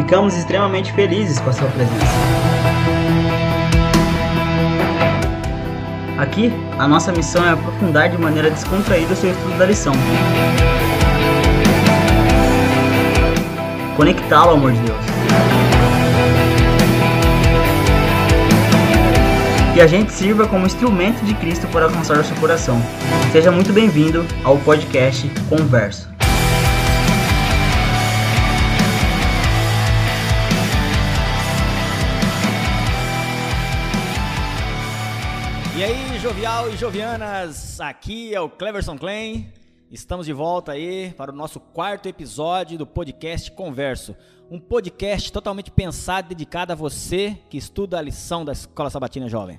Ficamos extremamente felizes com a sua presença. Aqui, a nossa missão é aprofundar de maneira descontraída o seu estudo da lição. Conectá-lo amor de Deus. Que a gente sirva como instrumento de Cristo para alcançar o seu coração. Seja muito bem-vindo ao podcast Converso. E aí, jovial e jovianas, aqui é o Cleverson Klein. Estamos de volta aí para o nosso quarto episódio do podcast Converso. Um podcast totalmente pensado e dedicado a você que estuda a lição da Escola Sabatina Jovem.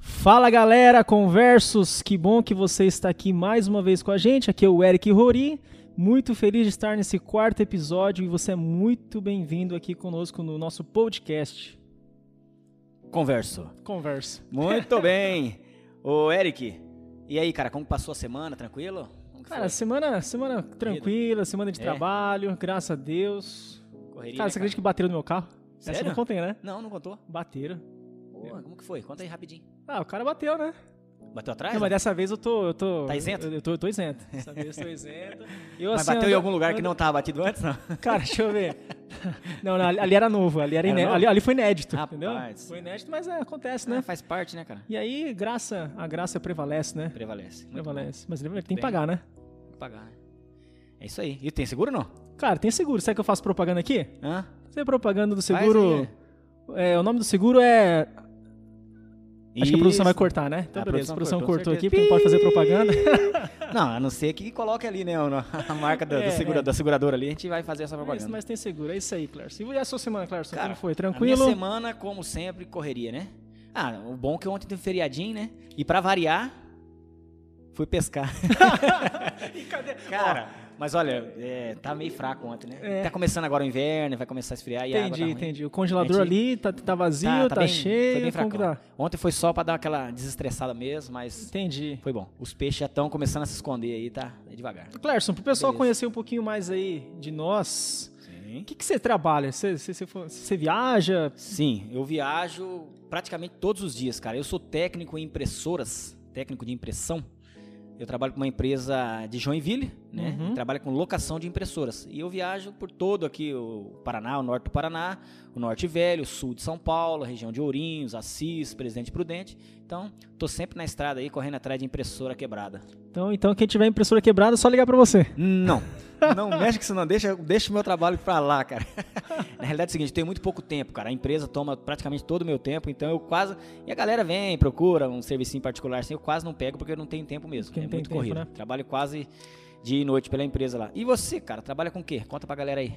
Fala galera, conversos, que bom que você está aqui mais uma vez com a gente. Aqui é o Eric Rori, muito feliz de estar nesse quarto episódio e você é muito bem-vindo aqui conosco no nosso podcast. Converso. Converso. Muito bem. Ô, Eric, e aí, cara, como passou a semana? Tranquilo? Cara, semana, semana tranquila, semana de É. trabalho, graças a Deus. Correria, Cara, né, você acredita que bateram no meu carro? Essa Sério? não contei, né? Não, não contou. Bateram. Porra, como que foi? Conta aí rapidinho. Ah, o cara bateu, né? Bateu atrás? Não, mas dessa vez eu tô. Eu tô Tá isento? Eu, eu tô, eu tô isento. Dessa vez eu tô isento. Eu, Mas assim, bateu em algum lugar que não tava batido antes, não? Cara, deixa eu ver. Não, não, ali era novo, ali era Era iné- novo? ali, ali foi inédito, Rapaz. entendeu? Foi inédito, mas é, acontece, É, né? faz parte, né, cara? E aí, graça, a graça prevalece, né? Prevalece. Prevalece. Mas ele tem que pagar, né? Tem que pagar, né? É isso aí. E tem seguro ou não? Cara, tem seguro. Sabe que eu faço propaganda aqui? Hã? Você propaganda do seguro. É, o nome do seguro é. Acho que a produção vai Isso. cortar, né? Então, A beleza. A produção produção cortou, cortou, aqui porque não pode fazer propaganda. Não, a não ser que coloque ali, né? A marca da, do É, segura- é. da seguradora ali, a gente vai fazer essa mas, propaganda. mas tem seguro, é isso aí, Clerson. E a sua semana, Clerson? Cara, Como foi? A Tranquilo? minha semana, como sempre, correria, né? Ah, o bom é que ontem teve feriadinho, né? E pra variar, fui pescar. E cadê? Cara, mas olha, é, tá meio fraco ontem, né? É. Tá começando agora o inverno, vai começar a esfriar e a água Entendi, tá entendi. O congelador Gente, ali tá, tá vazio, Tá, tá, tá bem- cheio. Foi bem fracão. tá? Ontem foi só pra dar aquela desestressada mesmo, mas Entendi. foi bom. Os peixes já estão começando a se esconder aí, tá? É devagar. Clerson, pro pessoal Beleza. conhecer um pouquinho mais aí de nós, o que, que você trabalha? Você, você, você viaja? Sim, eu viajo praticamente todos os dias, cara. Eu sou técnico em impressoras, técnico de impressão. Eu trabalho com uma empresa de Joinville, né? Uhum. Trabalho com locação de impressoras. E eu viajo por todo aqui o Paraná, o norte do Paraná, o norte velho, o sul de São Paulo, a região de Ourinhos, Assis, Presidente Prudente. Então, tô sempre na estrada aí, correndo atrás de impressora quebrada. Então, então quem tiver impressora quebrada, é só ligar pra você. Não. Não mexe com isso não, deixa, deixa o meu trabalho pra lá, cara. Na realidade é o seguinte, eu tenho muito pouco tempo, cara. A empresa toma praticamente todo o meu tempo, então eu quase... E a galera vem, procura um serviço particular assim, eu quase não pego porque eu não tenho tempo mesmo. Porque é não tem muito tempo, corrido. né? Trabalho quase dia e noite pela empresa lá. E você, cara, trabalha com o quê? Conta pra galera aí.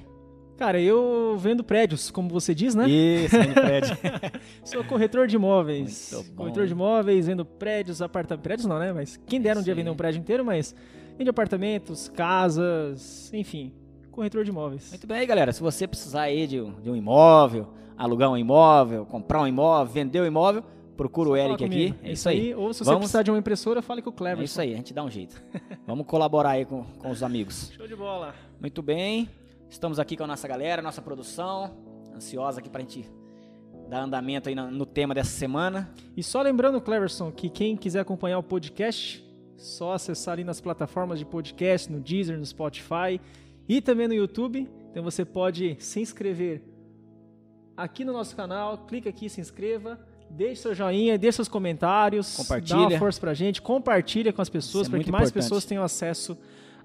Cara, eu vendo prédios, como você diz, né? Isso, vem no prédio. Sou corretor de imóveis. Corretor de imóveis, vendo prédios, apartamentos. Prédios não, né? Mas quem dera um dia Sim. vender um prédio inteiro, mas vende apartamentos, casas, enfim. Corretor de imóveis. Muito bem, galera. Se você precisar aí de, um- de um imóvel, alugar um imóvel, comprar um imóvel, vender um imóvel, procura o Eric aqui. É isso aí. Ou se você Vamos- precisar de uma impressora, fale com o Cleverson. É isso aí, a gente dá um jeito. Vamos colaborar aí com, com os amigos. Show de bola. Muito bem, estamos aqui com a nossa galera, nossa produção, ansiosa aqui pra gente dar andamento aí no, no tema dessa semana. E só lembrando, Cleverson, que quem quiser acompanhar o podcast, só acessar ali nas plataformas de podcast, no Deezer, no Spotify e também no YouTube. Então você pode se inscrever aqui no nosso canal, clica aqui, se inscreva, deixe seu joinha, deixe seus comentários, Compartilha. dá uma força pra gente, compartilha com as pessoas é para que mais importante. pessoas tenham acesso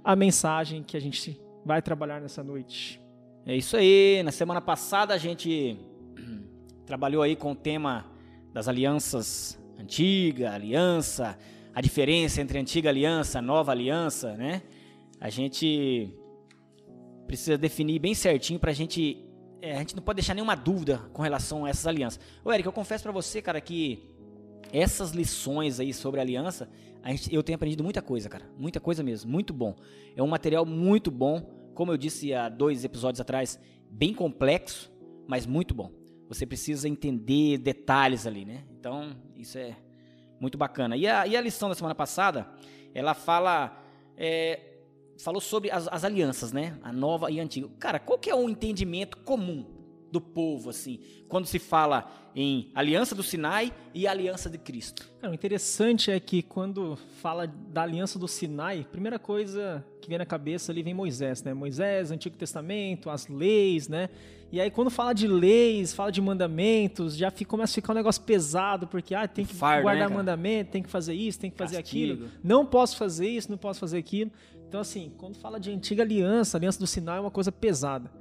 à mensagem que a gente vai trabalhar nessa noite. É isso aí, na semana passada a gente trabalhou aí com o tema das alianças antiga, aliança, a diferença entre antiga aliança, nova aliança, né? A gente precisa definir bem certinho pra gente. é, a gente não pode deixar nenhuma dúvida com relação a essas alianças. Ô, Eric, eu confesso pra você, cara, que essas lições aí sobre aliança, a gente- eu tenho aprendido muita coisa, cara. Muita coisa mesmo. Muito bom. É um material muito bom. Como eu disse há dois episódios atrás, bem complexo, mas muito bom. Você precisa entender detalhes ali, né? Então, isso é muito bacana. E a, e a lição da semana passada, ela fala. é, falou sobre as, as alianças, né? A nova e a antiga. Cara, qual que é o entendimento comum do povo, assim, quando se fala em aliança do Sinai e aliança de Cristo? Cara, o interessante é que quando fala da aliança do Sinai, primeira coisa que vem na cabeça ali vem Moisés, né? Moisés, Antigo Testamento, as leis, né? E aí quando fala de leis, fala de mandamentos, já fica, começa a ficar um negócio pesado, porque ah, tem que Fardo, guardar né, mandamento, tem que fazer isso, tem que fazer Castigo. aquilo. Não posso fazer isso, não posso fazer aquilo. Então assim, quando fala de antiga aliança, aliança do Sinai é uma coisa pesada.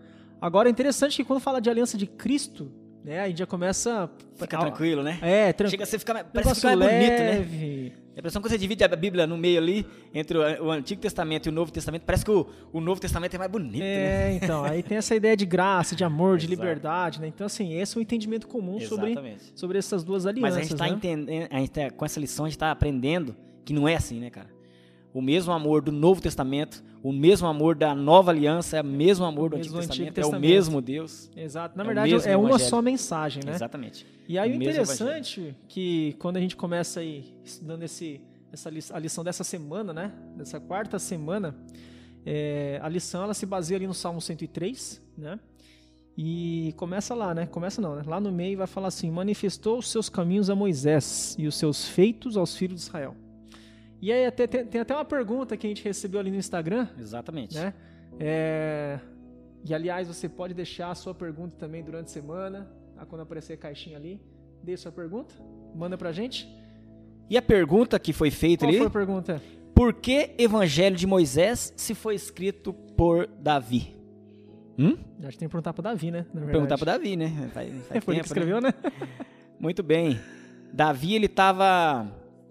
Agora é interessante que quando fala de aliança de Cristo, né, aí já começa Fica a- tranquilo, né? É, tranquilo. Chega a você ficar, parece ficar bonito, né? leve. A impressão que você divide a Bíblia no meio ali, entre o, o Antigo Testamento e o Novo Testamento, parece que o, o Novo Testamento é mais bonito, né? É, então, aí tem essa ideia de graça, de amor, de liberdade, né? Então, assim, esse é um entendimento comum sobre, Exatamente. sobre essas duas Mas alianças, a gente está né? entendendo, a gente tá- com essa lição a gente está aprendendo que não é assim, né, cara? O mesmo amor do Novo Testamento, o mesmo amor da Nova Aliança, é o mesmo amor do mesmo Antigo Antigo Testamento, é o Testamento. mesmo Deus. Exato. Na é verdade, é uma evangelho. só mensagem, né? Exatamente. E aí O interessante que quando a gente começa aí estudando esse, essa li- a lição dessa semana, né? Dessa quarta semana, é, a lição ela se baseia ali no Salmo 103, né? E começa lá, né? Começa não, né? Lá no meio vai falar assim: manifestou os seus caminhos a Moisés e os seus feitos aos filhos de Israel. E aí até, tem, tem até uma pergunta que a gente recebeu ali no Instagram, Exatamente. né? É, E aliás, você pode deixar a sua pergunta também durante a semana, tá? quando aparecer a caixinha ali. Dê sua pergunta, manda pra gente. E a pergunta que foi feita Qual ali, foi a pergunta? por que Evangelho de Moisés se foi escrito por Davi? Hum? Acho que tem que perguntar pra Davi, né? Perguntar para Davi, né? Faz, faz É, foi ele tempo, que escreveu, né? Muito bem. Davi ele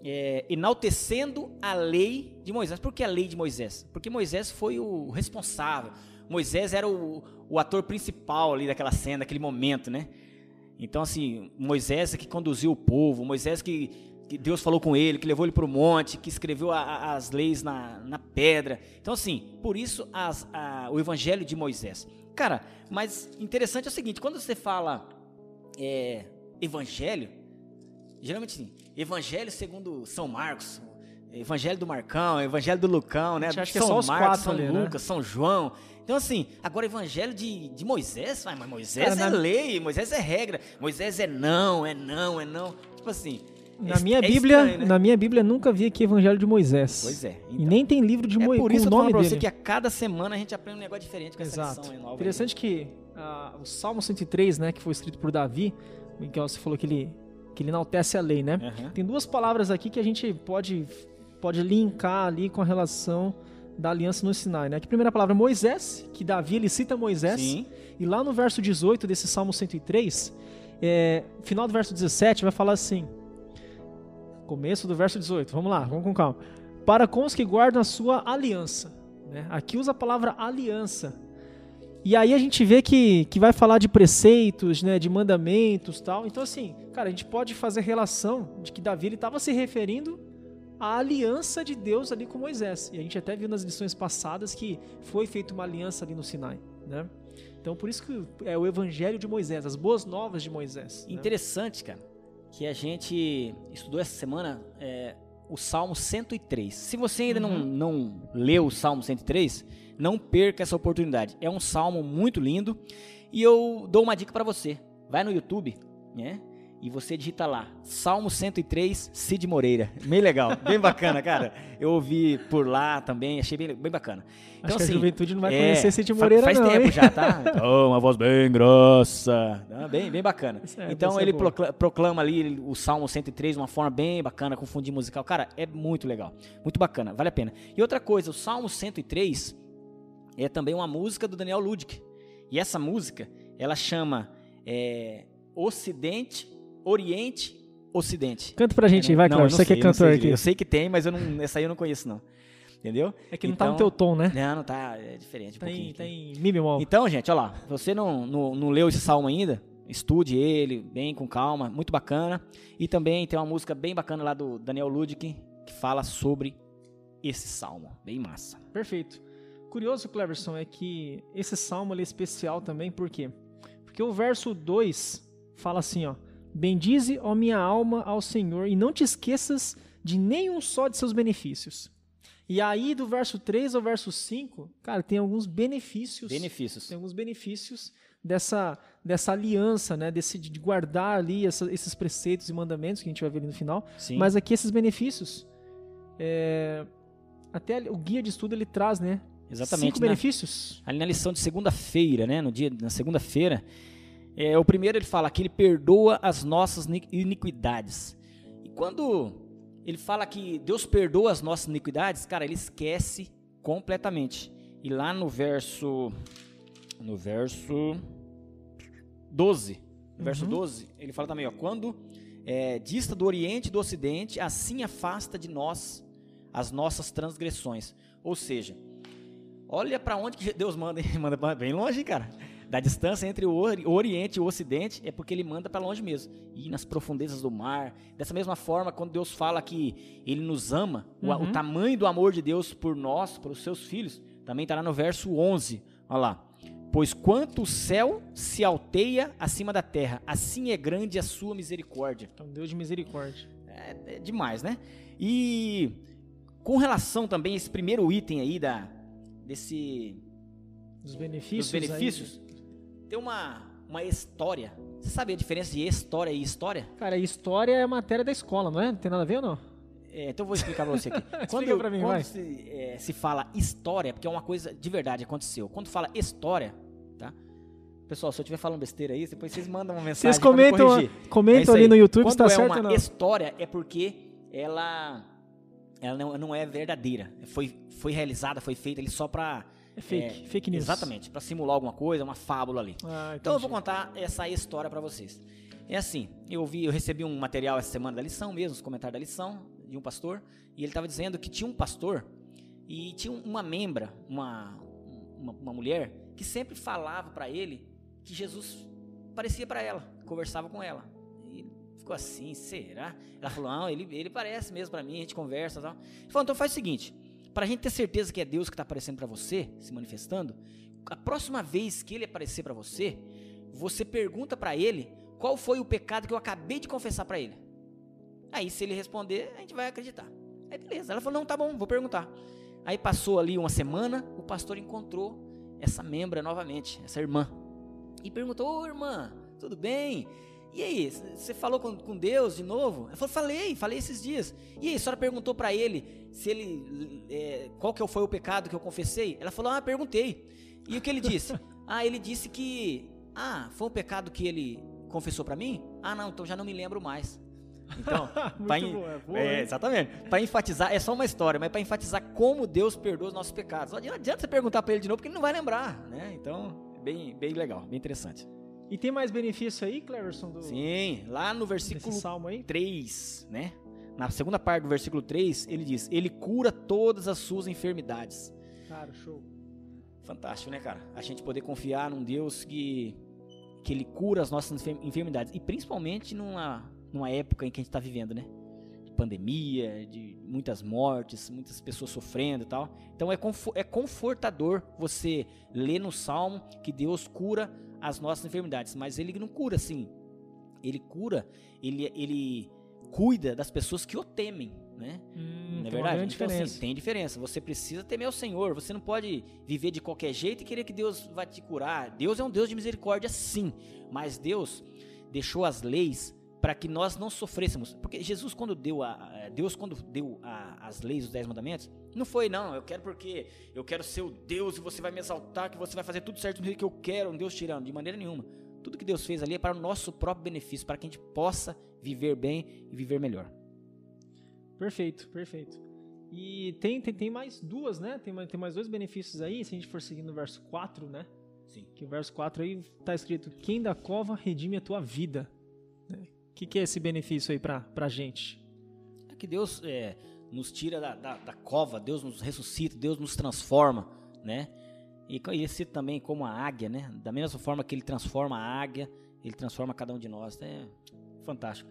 estava enaltecendo a lei de Moisés. Por que a lei de Moisés? Porque Moisés foi o responsável. Moisés era o, o ator principal ali daquela cena, daquele momento, né? Então, assim, Moisés é que conduziu o povo, Moisés que, que Deus falou com ele, que levou ele para o monte, que escreveu a- a- as leis na, na pedra. Então, assim, por isso as- a- o evangelho de Moisés. Cara, mas interessante é o seguinte: quando você fala é, evangelho, geralmente sim, evangelho segundo São Marcos, evangelho do Marcão, evangelho do Lucão, né? A gente acha que é São só os Marcos, São ali, né? Lucas, São João. Então, assim, agora evangelho de, de Moisés, mas Moisés Cara, é na- lei, Moisés é regra, Moisés é não, é não, é não. Tipo assim. Na é- minha é Bíblia, estranho, né? na minha Bíblia nunca vi aqui Evangelho de Moisés. Pois é. E então. nem tem livro de é Moisés por com isso eu tô falando pra você que a cada semana a gente aprende um negócio diferente com essa Exato. lição nova. aí. Interessante que ah, o Salmo 103, né, que foi escrito por Davi, que você falou que ele, que ele enaltece a lei, né? Aham. Tem duas palavras aqui que a gente pode, pode linkar ali com a relação da aliança no Sinai, né? Que primeira palavra Moisés, que Davi ele cita Moisés, Sim. e lá no verso 18 desse Salmo 103, é, final do verso 17 vai falar assim, começo do verso 18, vamos lá, vamos com calma. Para com os que guardam a sua aliança, né? Aqui usa a palavra aliança. E aí a gente vê que, que vai falar de preceitos, né, de mandamentos tal. Então, assim, cara, a gente pode fazer relação de que Davi estava se referindo à aliança de Deus ali com Moisés. E a gente até viu nas lições passadas que foi feita uma aliança ali no Sinai, né? Então, por isso que é o evangelho de Moisés, as boas novas de Moisés. né? Interessante, cara, que a gente estudou essa semana é, o Salmo 103. Se você ainda não, não leu o Salmo 103, não perca essa oportunidade. É um salmo muito lindo e eu dou uma dica para você. Vai no YouTube, né? E você digita lá, Salmo 103, Cid Moreira. Bem legal, bem bacana, cara. Eu ouvi por lá também, achei bem, bem bacana. Acho que a juventude não vai é, conhecer Cid Moreira Faz não, tempo hein? já, tá? Então, uma voz bem grossa. Ah, Bem, bem bacana. É, então ser ele boa. procla- proclama ali o Salmo 103 de uma forma bem bacana, com fundinho musical. Cara, é muito legal. Muito bacana, vale a pena. E outra coisa, o Salmo 103 é também uma música do Daniel Ludwig. E essa música, ela chama é, Ocidente, Oriente, Ocidente. Canta pra gente aí, vai, Cláudio. Você que é cantor aqui. Eu sei que tem, mas eu não, essa aí eu não conheço, não. Entendeu? É que não tá no Então- teu tom, né? Não, não tá, é diferente um Tá pouquinho. em, aqui. tá em mi bemol. Então, gente, olha lá. Se você não, não, não leu esse salmo ainda, estude ele bem, com calma. Muito bacana. E também tem uma música bem bacana lá do Daniel Ludwig que fala sobre esse salmo. Bem massa. Perfeito. Curioso, Cleverson, é que esse salmo é especial também, por quê? Porque o verso 2 fala assim, ó: Bendize, ó minha alma, ao Senhor, e não te esqueças de nenhum só de seus benefícios. E aí, do verso 3 ao verso 5, cara, tem alguns benefícios. Benefícios. Tem alguns benefícios dessa, dessa aliança, né? Desse, de guardar ali essa, esses preceitos e mandamentos que a gente vai ver ali no final. Sim. Mas aqui esses benefícios. é, até o guia de estudo ele traz, né? Exatamente. Cinco na- benefícios. ali na lição de segunda-feira, né? No dia, na segunda-feira, é, o primeiro ele fala que ele perdoa as nossas ni- iniquidades. E quando ele fala que Deus perdoa as nossas iniquidades, cara, ele esquece completamente. E lá no verso no verso 12, no verso Uhum. 12, ele fala também, ó, quando é, dista do oriente e do ocidente, assim afasta de nós as nossas transgressões. Ou seja, Olha para onde que Deus manda, hein? manda bem longe, hein, cara. Da distância entre o ori- o Oriente e o Ocidente é porque ele manda para longe mesmo. E nas profundezas do mar. Dessa mesma forma, quando Deus fala que ele nos ama, o, a- o Uhum. tamanho do amor de Deus por nós, por os seus filhos, também está lá no verso 11. Olha lá. Pois quanto o céu se alteia acima da terra, assim é grande a sua misericórdia. Então, Deus de misericórdia. É, é demais, né? E com relação também a esse primeiro item aí da, desse Dos benefícios. dos benefícios, tem uma, uma história. Você sabe a diferença de história e história? Cara, história é matéria da escola, não é? Não tem nada a ver ou não? É, então eu vou explicar pra você aqui. Explica pra mim, quando. Se, é, se fala história, porque é uma coisa de verdade, aconteceu. Quando fala história, tá? Pessoal, se eu estiver falando besteira aí, depois vocês mandam uma mensagem Vocês comentam. É comentam isso ali no YouTube Quando se tá é certo uma ou não. história, é porque ela, ela não, não é verdadeira. Foi, foi realizada, foi feita ali só pra... É fake, fake news. Exatamente, pra simular alguma coisa, uma fábula ali. Ah, Então eu vou contar essa história pra vocês. É assim, eu vi, eu recebi um material essa semana da lição mesmo, os comentários da lição de um pastor, e ele estava dizendo que tinha um pastor e tinha um- uma membra, uma, uma, uma mulher que sempre falava pra ele que Jesus parecia pra ela, conversava com ela. Ficou assim, será? Ela falou: "Não, ele ele parece mesmo pra mim, a gente conversa, e tal". Ele falou: "Então faz o seguinte, pra gente ter certeza que é Deus que tá aparecendo pra você, se manifestando, a próxima vez que ele aparecer pra você, você pergunta pra ele qual foi o pecado que eu acabei de confessar pra ele. Aí, se ele responder, a gente vai acreditar. Aí, beleza. Ela falou: não, tá bom, vou perguntar. Aí passou ali uma semana, o pastor encontrou essa membra novamente, essa irmã. E perguntou: Ô irmã, tudo bem? E aí, você falou com, com Deus de novo? Ela falou: falei, falei esses dias. E aí, a senhora perguntou pra ele se ele. é, qual que foi o pecado que eu confessei? Ela falou: ah, perguntei. E o que ele disse? ah, ele disse que. Ah, foi um pecado que ele confessou pra mim? Ah, não, então já não me lembro mais. Então, pra en- boa, é boa, é, exatamente. Para enfatizar, é só uma história, mas para enfatizar como Deus perdoa os nossos pecados. Não adianta- não adianta você perguntar para ele de novo, porque ele não vai lembrar, né? Então, é bem, bem legal, bem interessante. E tem mais benefício aí, Cleverson, do, Sim, lá no versículo salmo aí? 3, né? Na segunda parte do versículo 3, ele diz: Ele cura todas as suas enfermidades. Cara, show. Fantástico, né, cara? A gente poder confiar num Deus que, que ele cura as nossas enfer- enfermidades. E principalmente numa, numa época em que a gente está vivendo, né? De pandemia, de muitas mortes, muitas pessoas sofrendo e tal. Então é, é confortador você ler no Salmo que Deus cura as nossas enfermidades. Mas ele não cura assim. Ele cura, ele, ele cuida das pessoas que o temem, né? Hum, Não é verdade? Então, assim, diferença. tem diferença. Você precisa temer o Senhor. Você não pode viver de qualquer jeito e querer que Deus vai te curar. Deus é um Deus de misericórdia, sim. Mas Deus deixou as leis para que nós não sofrêssemos. Porque Jesus, quando deu a, Deus, quando deu a- as leis, os dez mandamentos, não foi, não. Eu quero porque eu quero ser o Deus e você vai me exaltar, que você vai fazer tudo certo do jeito que eu quero, um Deus tirando. De maneira nenhuma. Tudo que Deus fez ali é para o nosso próprio benefício, para que a gente possa viver bem e viver melhor. Perfeito, perfeito. E tem, tem, tem mais duas, né? Tem, mais- tem mais dois benefícios aí, se a gente for seguir no verso 4, né? Sim. Que o verso 4 aí tá escrito: Quem da cova redime a tua vida. O que, que é esse benefício aí pra, pra gente? É que Deus é, nos tira da, da, da cova, Deus nos ressuscita, Deus nos transforma, né? E e esse também como a águia, né? Da mesma forma que ele transforma a águia, ele transforma cada um de nós. É fantástico.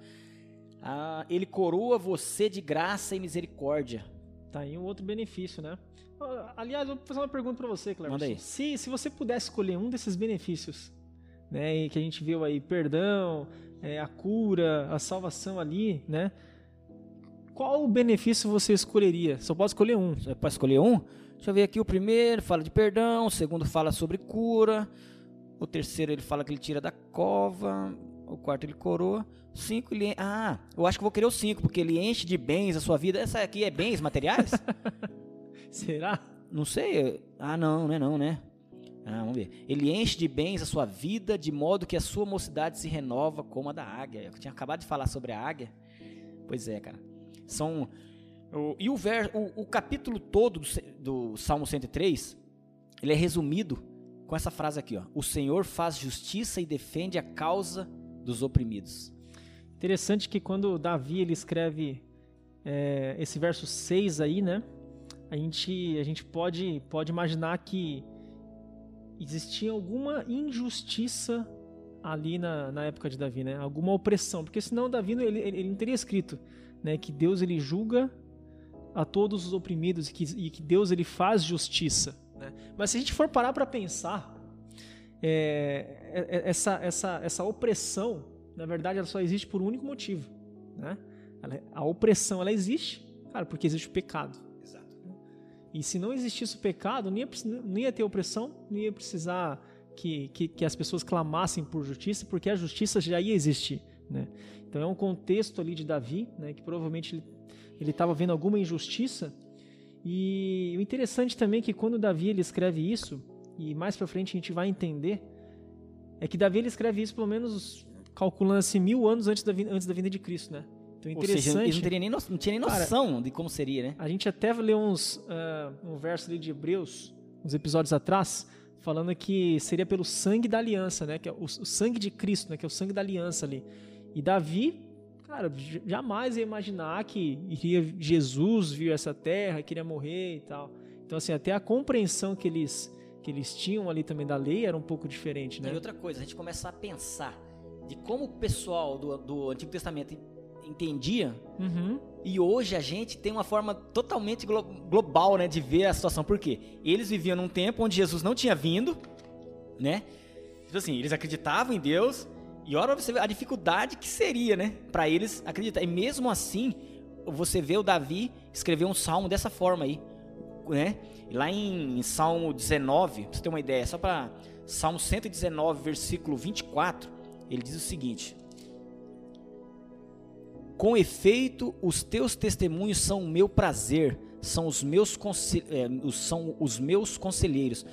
Ah, ele coroa você de graça e misericórdia. Tá aí um outro benefício, né? Ah, Aliás, eu vou fazer uma pergunta pra você, Cleber. Manda aí. Se, se você pudesse escolher um desses benefícios, né, que a gente viu aí, perdão, é, a cura, a salvação ali, né? Qual benefício você escolheria? Só pode escolher um. Você pode escolher um? Deixa eu ver aqui. O primeiro fala de perdão, o segundo fala sobre cura, O terceiro ele fala que ele tira da cova. O quarto ele coroa. Cinco ele. Ah, eu acho que vou querer o cinco, porque ele enche de bens a sua vida. Essa aqui é bens materiais? Será? Não sei. Ah, não, não é não, né? Ah, vamos ver. Ele enche de bens a sua vida, de modo que a sua mocidade se renova como a da águia. Eu tinha acabado de falar sobre a águia. Pois é, cara. São. E o, ver, o, o capítulo todo do, do Salmo 103, ele é resumido com essa frase aqui, ó. O Senhor faz justiça e defende a causa dos oprimidos. Interessante que quando Davi ele escreve é, esse verso 6 aí, né? A gente, a gente pode, pode imaginar que existia alguma injustiça ali na, na época de Davi, né? Alguma opressão, porque senão Davi ele, ele não teria escrito, né? Que Deus ele julga a todos os oprimidos e que, e que Deus ele faz justiça. Né? Mas se a gente for parar para pensar, é, é, é, essa, essa, essa opressão, na verdade, ela só existe por um único motivo. Né? Ela, a opressão ela existe, cara, porque existe o pecado. E se não existisse o pecado, não ia, ia ter opressão, não ia precisar que, que, que, as pessoas clamassem por justiça, porque a justiça já ia existir. Né? Então é um contexto ali de Davi, né, que provavelmente ele estava vendo alguma injustiça. E o interessante também é que quando Davi ele escreve isso, e mais para frente a gente vai entender, é que Davi ele escreve isso pelo menos calculando assim mil anos antes da, antes da vinda de Cristo, né? Então, interessante. Ou seja, ele não, teria nem no, não tinha nem noção cara, de como seria, né? A gente até leu uns, uh, um verso ali de Hebreus, uns episódios atrás, falando que seria pelo sangue da aliança, né? Que é o, o sangue de Cristo, né? Que é o sangue da aliança ali. E Davi, cara, jamais ia imaginar que iria Jesus vir essa terra, queria morrer e tal. Então, assim, até a compreensão que eles, que eles tinham ali também da lei era um pouco diferente, né? E outra coisa, a gente começa a pensar de como o pessoal do, do Antigo Testamento entendia. Uhum. E hoje a gente tem uma forma totalmente glo global, né, de ver a situação. Por quê? Eles viviam num tempo onde Jesus não tinha vindo, né? Tipo assim, eles acreditavam em Deus. E olha você ver a dificuldade que seria, né, para eles acreditar. E mesmo assim, você vê o Davi escrever um salmo dessa forma aí, né? Lá em, em Salmo 19, pra você ter uma ideia, só para Salmo 119, versículo 24, ele diz o seguinte: com efeito, os teus testemunhos são o meu prazer, são os meus, é, são os meus conselheiros.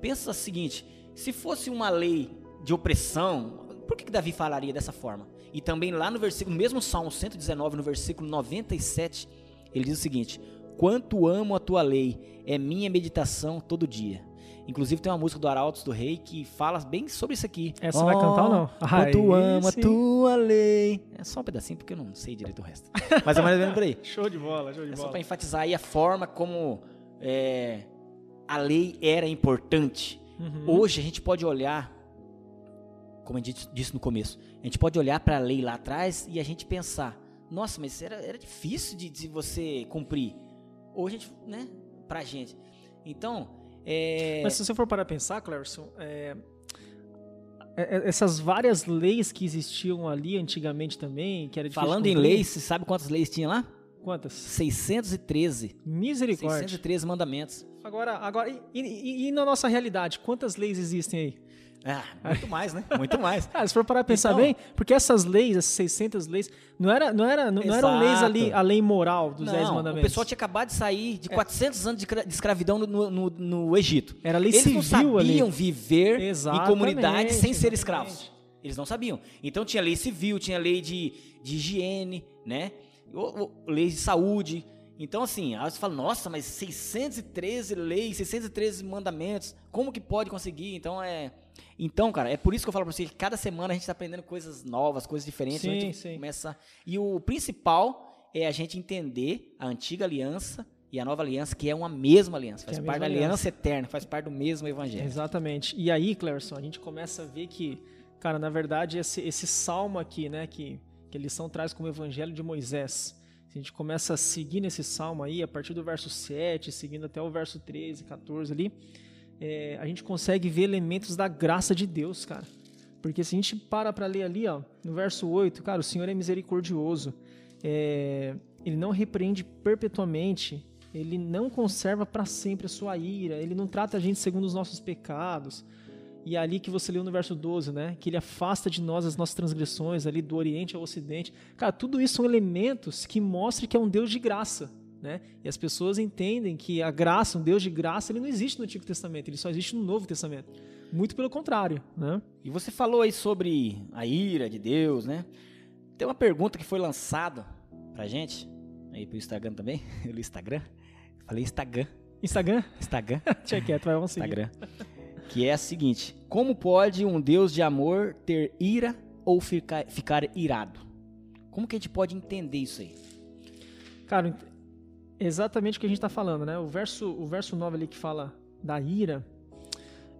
Pensa o seguinte: se fosse uma lei de opressão, por que, que Davi falaria dessa forma? E também lá no versículo, mesmo Salmo 119, no versículo 97, ele diz o seguinte: Quanto amo a tua lei, é minha meditação todo dia. Inclusive tem uma música do Arautos do Rei que fala bem sobre isso aqui. Essa oh, vai cantar ou não? Quanto amo a tua lei. É só um pedacinho porque eu não sei direito o resto. Mas é mais ou menos por aí. show de bola, show de é bola. Só para enfatizar aí a forma como é, a lei era importante. Uhum. Hoje a gente pode olhar, como a gente disse no começo, a gente pode olhar para a lei lá atrás e a gente pensar, nossa, mas era, era difícil de, de você cumprir. Hoje a gente, né, pra gente. Então, é... Mas se você for para pensar, Clarkson, é, é... é... essas várias leis que existiam ali antigamente também, que era Falando em leis, você sabe quantas leis tinha lá? Quantas? 613. Misericórdia. 613 mandamentos. Agora, agora e, e, e na nossa realidade, quantas leis existem aí? Ah, muito mais, né? Muito mais. ah, se for parar pensar então, bem, porque essas leis, essas 600 leis, não, era, não, era, não, não eram leis ali, a lei moral dos não, 10 mandamentos. o pessoal tinha acabado de sair de 400 é. anos de, escravidão no, no, no, Egito. Era lei Eles não sabiam ali. viver exatamente, em comunidade sem ser escravos. Eles não sabiam. Então tinha lei civil, tinha lei de, de higiene, né? Lei de saúde. Então, assim, aí você fala, nossa, mas 613 leis, 613 mandamentos, como que pode conseguir? Então, é então, cara, é por isso que eu falo pra você que cada semana a gente tá aprendendo coisas novas, coisas diferentes. Sim, a gente sim. começa. E o principal é a gente entender a antiga aliança e a nova aliança, que é uma mesma aliança, faz é parte da aliança. aliança eterna, faz parte do mesmo evangelho. Exatamente. E aí, Clerson, a gente começa a ver que, cara, na verdade, esse, esse salmo aqui, né, que, que a lição traz como evangelho de Moisés. A gente começa a seguir nesse salmo aí, a partir do verso 7, seguindo até o verso 13, 14 ali é, a gente consegue ver elementos da graça de Deus, cara. Porque se a gente para para ler ali, ó, no verso 8, cara, o Senhor é misericordioso. É, ele não repreende perpetuamente, ele não conserva para sempre a sua ira, ele não trata a gente segundo os nossos pecados. E ali que você leu no verso 12, né? Que ele afasta de nós as nossas transgressões, ali do Oriente ao Ocidente. Cara, tudo isso são elementos que mostram que é um Deus de graça, né? E as pessoas entendem que a graça, um Deus de graça, ele não existe no Antigo Testamento, ele só existe no Novo Testamento. Muito pelo contrário, né? E você falou aí sobre a ira de Deus, né? Tem uma pergunta que foi lançada pra gente, aí pro Instagram também, no Instagram. Falei Instagram. Instagram? Instagram. Deixa quieto, vai, vamos seguir. Instagram. Que é a seguinte: Como pode um Deus de amor ter ira ou ficar, ficar irado? Como que a gente pode entender isso aí? Cara, exatamente o que a gente está falando, né? O verso, o verso 9 ali que fala da ira,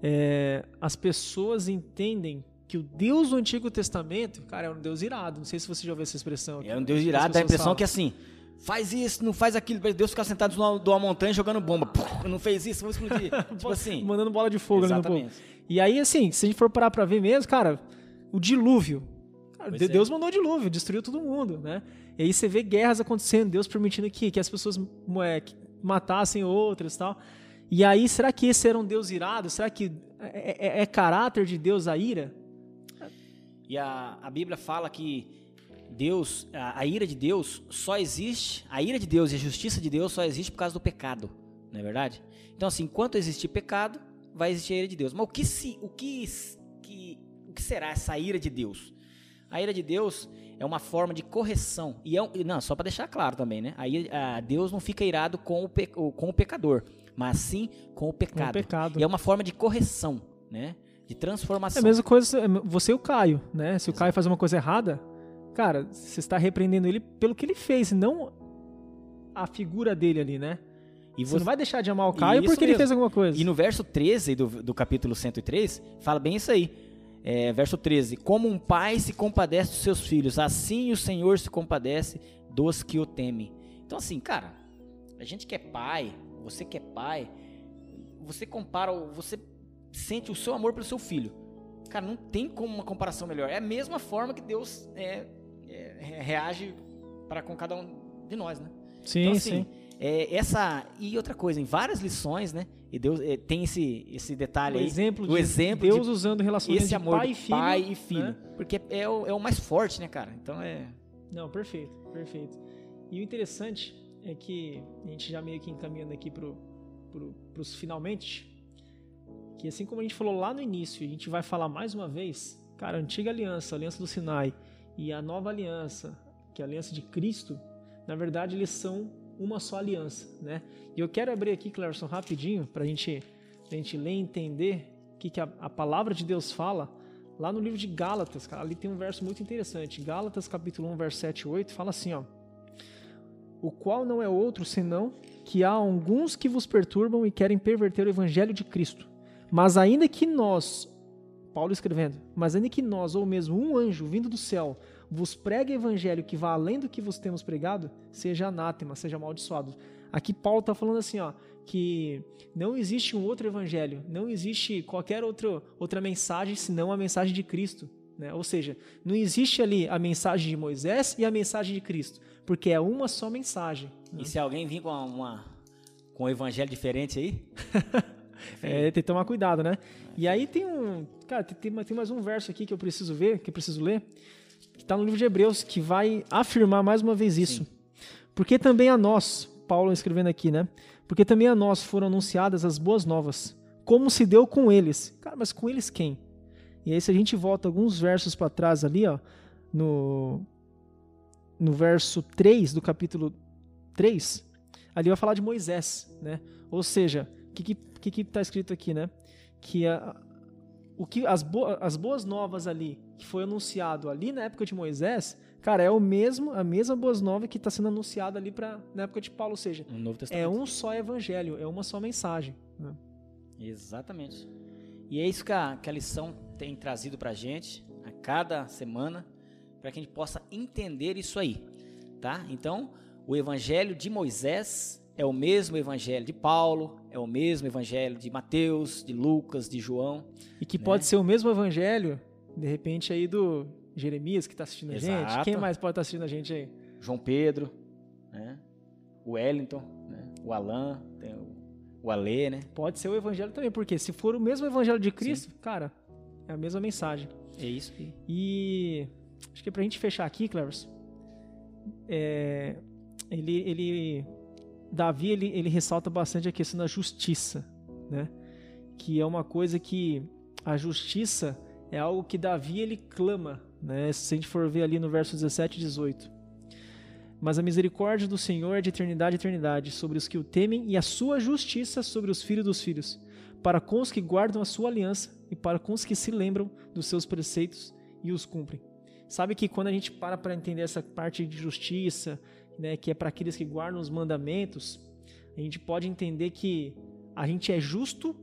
é, as pessoas entendem que o Deus do Antigo Testamento, cara, é um Deus irado. Não sei se você já ouviu essa expressão. Aqui, é um Deus irado, dá a impressão falam. que assim, faz isso, não faz aquilo, Deus ficar sentado numa, numa montanha jogando bomba. Não fez isso, vou explodir. tipo assim. Mandando bola de fogo Exatamente. no povo. E aí, assim, se a gente for parar pra ver mesmo, cara, o dilúvio. Cara, é. Deus é. mandou o dilúvio, destruiu todo mundo, né? E aí você vê guerras acontecendo, Deus permitindo que, que as pessoas é, matassem outras e tal. E aí, será que esse era um Deus irado? Será que é, é, é caráter de Deus a ira? E a, a Bíblia fala que Deus, a, a, ira de Deus só existe, a ira de Deus e a justiça de Deus só existe por causa do pecado, não é verdade? Então, assim, enquanto existir pecado, vai existir a ira de Deus. Mas o que se, o que, que, o que será essa ira de Deus? A ira de Deus é uma forma de correção. E é um, não, só para deixar claro também, né? Aí Deus não fica irado com o, pe, com o pecador, mas sim com o pecado. Com o pecado. E é uma forma de correção, né? De transformação. É a mesma coisa, você e o Caio, né? Se o Caio faz uma coisa errada, cara, você está repreendendo ele pelo que ele fez, não a figura dele ali, né? E você, você não vai deixar de amar o Caio porque mesmo. ele fez alguma coisa. E no verso 13 do, do capítulo 103, fala bem isso aí. É, verso 13: Como um pai se compadece dos seus filhos, assim o Senhor se compadece dos que o temem. Então, assim, cara, a gente que é pai, você que é pai, você compara, você sente o seu amor pelo seu filho. Cara, não tem como uma comparação melhor. É a mesma forma que Deus é, é, reage para com cada um de nós, né? Sim, então, assim, sim. É, essa e outra coisa, em várias lições, né? E Deus é, tem esse, esse detalhe o aí. Exemplo o de exemplo Deus de, usando relacionamento esse amor pai e filho, pai e filho, né? porque é o, é o mais forte, né, cara? Então é. Não, perfeito, perfeito. E o interessante é que a gente já meio que encaminhando aqui pro, pro, pros finalmente, que assim como a gente falou lá no início, a gente vai falar mais uma vez, cara, a antiga aliança, a aliança do Sinai e a nova aliança, que é a aliança de Cristo, na verdade eles são uma só aliança, né? E eu quero abrir aqui, Clarison, rapidinho, para gente, a gente ler e entender o que, que a, a, palavra de Deus fala lá no livro de Gálatas, cara, ali tem um verso muito interessante. Gálatas, capítulo 1, verso 7 e 8, fala assim, ó. O qual não é outro senão que há alguns que vos perturbam e querem perverter o evangelho de Cristo. Mas ainda que nós, Paulo escrevendo, mas ainda que nós, ou mesmo um anjo vindo do céu, vos pregue evangelho que vá além do que vos temos pregado, seja anátema, seja amaldiçoado. Aqui Paulo está falando assim, ó, que não existe um outro evangelho, não existe qualquer outro, outra mensagem senão a mensagem de Cristo. Né? Ou seja, não existe ali a mensagem de Moisés e a mensagem de Cristo, porque é uma só mensagem. Né? E se alguém vir com uma, com um evangelho diferente aí? é, tem que tomar cuidado, né? E aí tem um. Cara, tem, tem mais um verso aqui que eu preciso ver, que eu preciso ler que está no livro de Hebreus, que vai afirmar mais uma vez isso. Sim. Porque também a nós, Paulo escrevendo aqui, né? Porque também a nós foram anunciadas as boas novas, como se deu com eles. Cara, mas com eles quem? E aí se a gente volta alguns versos para trás ali, ó, no no verso 3 do capítulo 3, ali vai falar de Moisés, né? Ou seja, o que que que está escrito aqui, né? Que a, o que as, bo as boas novas ali que foi anunciado ali na época de Moisés, cara, é o mesmo a mesma boas novas que está sendo anunciada ali para na época de Paulo, ou seja, é um só evangelho, é uma só mensagem. Né? Exatamente. E é isso que a, que a lição tem trazido para a gente a cada semana, para que a gente possa entender isso aí, tá? Então, o evangelho de Moisés é o mesmo evangelho de Paulo, é o mesmo evangelho de Mateus, de Lucas, de João. E que né? pode ser o mesmo evangelho, de repente, aí do Jeremias que está assistindo Exato. a gente. Quem mais pode estar tá assistindo a gente aí? João Pedro, né? o Wellington, né? o Alan, tem o o Alê, né? Pode ser o evangelho também, porque se for o mesmo evangelho de Cristo, cara, é a mesma mensagem. É isso aí. E acho que pra gente fechar aqui, Clevers, é, ele, ele, Davi, ele, ele ressalta bastante a questão da justiça, né? Que é uma coisa que a justiça é algo que Davi ele clama, né? Se a gente for ver ali no verso 17 e 18. Mas a misericórdia do Senhor é de eternidade a eternidade sobre os que o temem e a sua justiça sobre os filhos dos filhos, para com os que guardam a sua aliança e para com os que se lembram dos seus preceitos e os cumprem. Sabe que quando a gente para para entender essa parte de justiça, né, que é para aqueles que guardam os mandamentos, a gente pode entender que a gente é justo,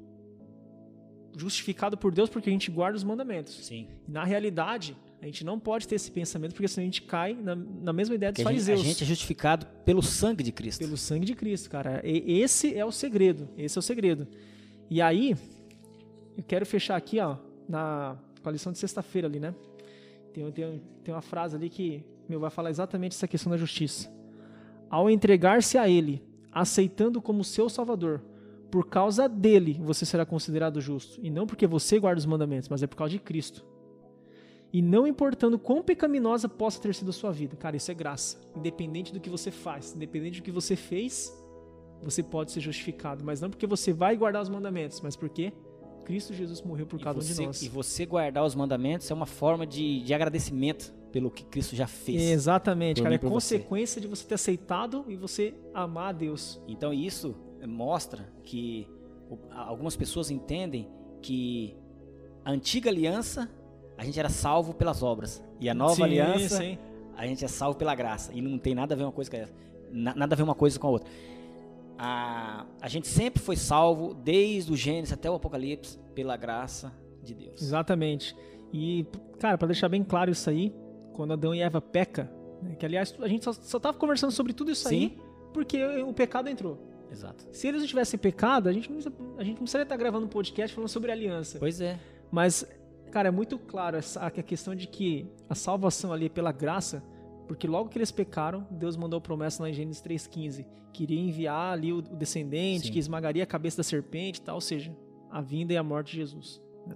justificado por Deus porque a gente guarda os mandamentos. Sim. Na realidade, a gente não pode ter esse pensamento porque senão a gente cai na, na mesma ideia dos Porque a gente, a fariseus. gente é justificado pelo sangue de Cristo. Pelo sangue de Cristo, cara. E esse é o segredo. Esse é o segredo. E aí, eu quero fechar aqui, ó, na com a lição de sexta-feira ali, né? Tem, tem, tem uma frase ali que meu, vai falar exatamente essa questão da justiça. Ao entregar-se a Ele, aceitando como seu Salvador, por causa dele você será considerado justo. E não porque você guarda os mandamentos, mas é por causa de Cristo. E não importando quão pecaminosa possa ter sido a sua vida. Cara, isso é graça. Independente do que você faz, independente do que você fez, você pode ser justificado. Mas não porque você vai guardar os mandamentos, mas porque Cristo Jesus morreu por cada um você, de nós. e você guardar os mandamentos é uma forma de, de agradecimento pelo que Cristo já fez. Exatamente, cara. mim, É por você. consequência de você ter aceitado e você amar a Deus. Então isso mostra que algumas pessoas entendem que a antiga aliança a gente era salvo pelas obras e a nova Sim, aliança sim. a gente é salvo pela graça e não tem nada a ver uma coisa com a, na- nada a ver uma coisa com a outra. A, a gente sempre foi salvo desde o Gênesis até o Apocalipse pela graça de Deus. Exatamente. E, cara, para deixar bem claro isso aí, quando Adão e Eva peca, né, que aliás a gente só, só tava conversando sobre tudo isso aí porque o pecado entrou. Exato. Se eles não tivessem pecado, a gente não, a gente não precisaria estar gravando um podcast falando sobre aliança. Pois é. Mas, cara, é muito claro essa, a questão de que a salvação ali é pela graça, porque logo que eles pecaram, Deus mandou a promessa lá em Gênesis 3,15, que iria enviar ali o, descendente, Sim. que esmagaria a cabeça da serpente e tal, ou seja, a vinda e a morte de Jesus. né?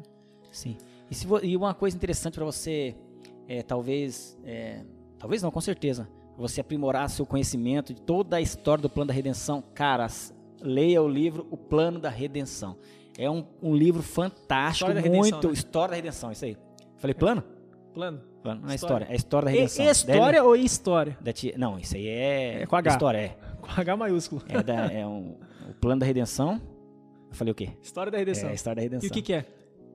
Sim. E, se e uma coisa interessante para você, é, talvez, é, talvez não, com certeza, você aprimorar seu conhecimento de toda a história do plano da redenção, cara, leia o livro O Plano da Redenção. É um, um livro fantástico, História da redenção, muito né? história da redenção, isso aí. Falei plano? Plano. Plano, não é História. história, é a história da E, redenção. história ou história? Não, isso aí é, É com H. história, é. Com H maiúsculo. É, da- é um, o plano da redenção. Eu falei o quê? História da redenção. É história da e redenção. o que, que é?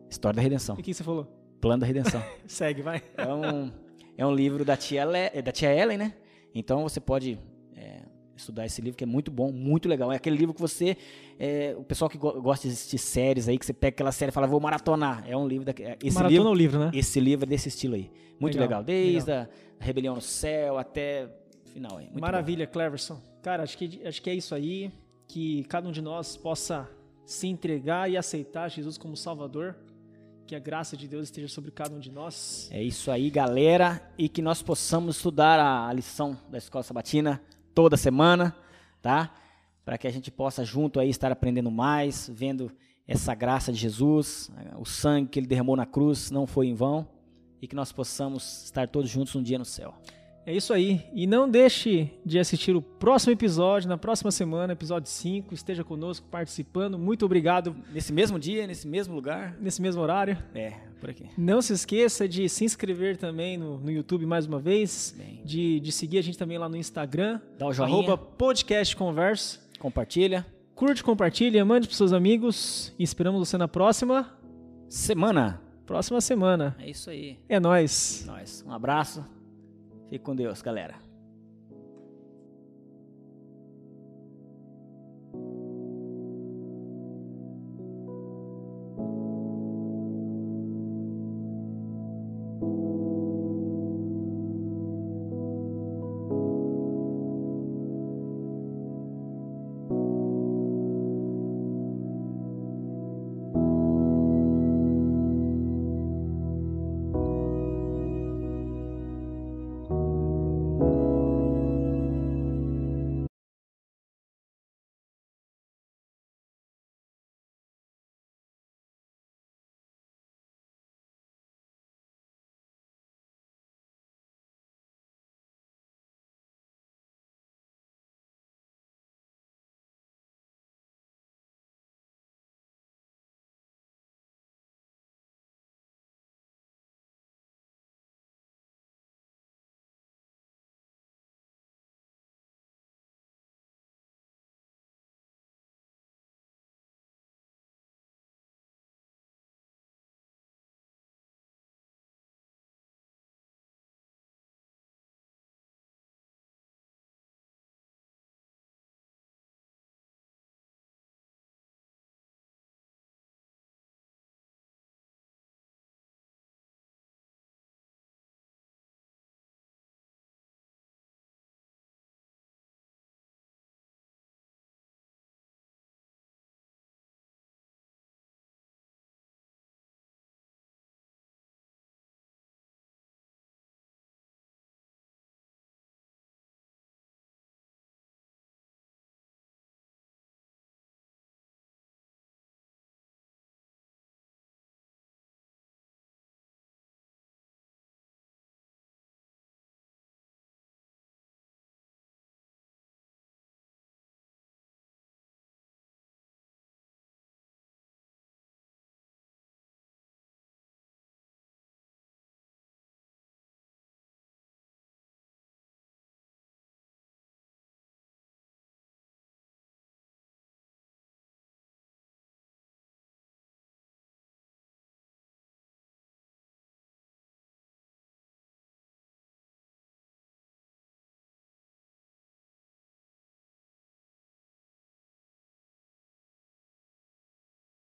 História da redenção. E o que você falou? Plano da redenção. Segue, vai. É um, é um livro da tia, Le, da tia Ellen, né? Então você pode é, estudar esse livro que é muito bom, muito legal. É aquele livro que você. é, o pessoal que go- gosta de assistir séries aí, que você pega aquela série e fala, vou maratonar. É um livro. Da, é, esse, Maratona livro o livro, né? esse livro é desse estilo aí. Muito Legal, legal. Desde A, a Rebelião no Céu até final aí. Muito Maravilha, Cleverson. Cara, acho que, acho que é isso aí. Que cada um de nós possa se entregar e aceitar Jesus como Salvador. Que a graça de Deus esteja sobre cada um de nós. É isso aí, galera. E que nós possamos estudar a lição da Escola Sabatina toda semana, tá? Para que a gente possa junto aí estar aprendendo mais, vendo essa graça de Jesus, o sangue que ele derramou na cruz não foi em vão e que nós possamos estar todos juntos um dia no céu. É isso aí. E não deixe de assistir o próximo episódio, na próxima semana, episódio 5. Esteja conosco participando. Muito obrigado Nesse mesmo dia, nesse mesmo lugar, nesse mesmo horário. é, por aqui. Não se esqueça de se inscrever também no, no YouTube mais uma vez. Bem. De, de seguir a gente também lá no Instagram. Dá o joinha. Arroba podcast conversa. Compartilha. Curte, compartilha, mande para seus amigos. E esperamos você na próxima, Semana. próxima semana. É isso aí. É nóis. Nós. Um abraço. Fique com Deus, galera.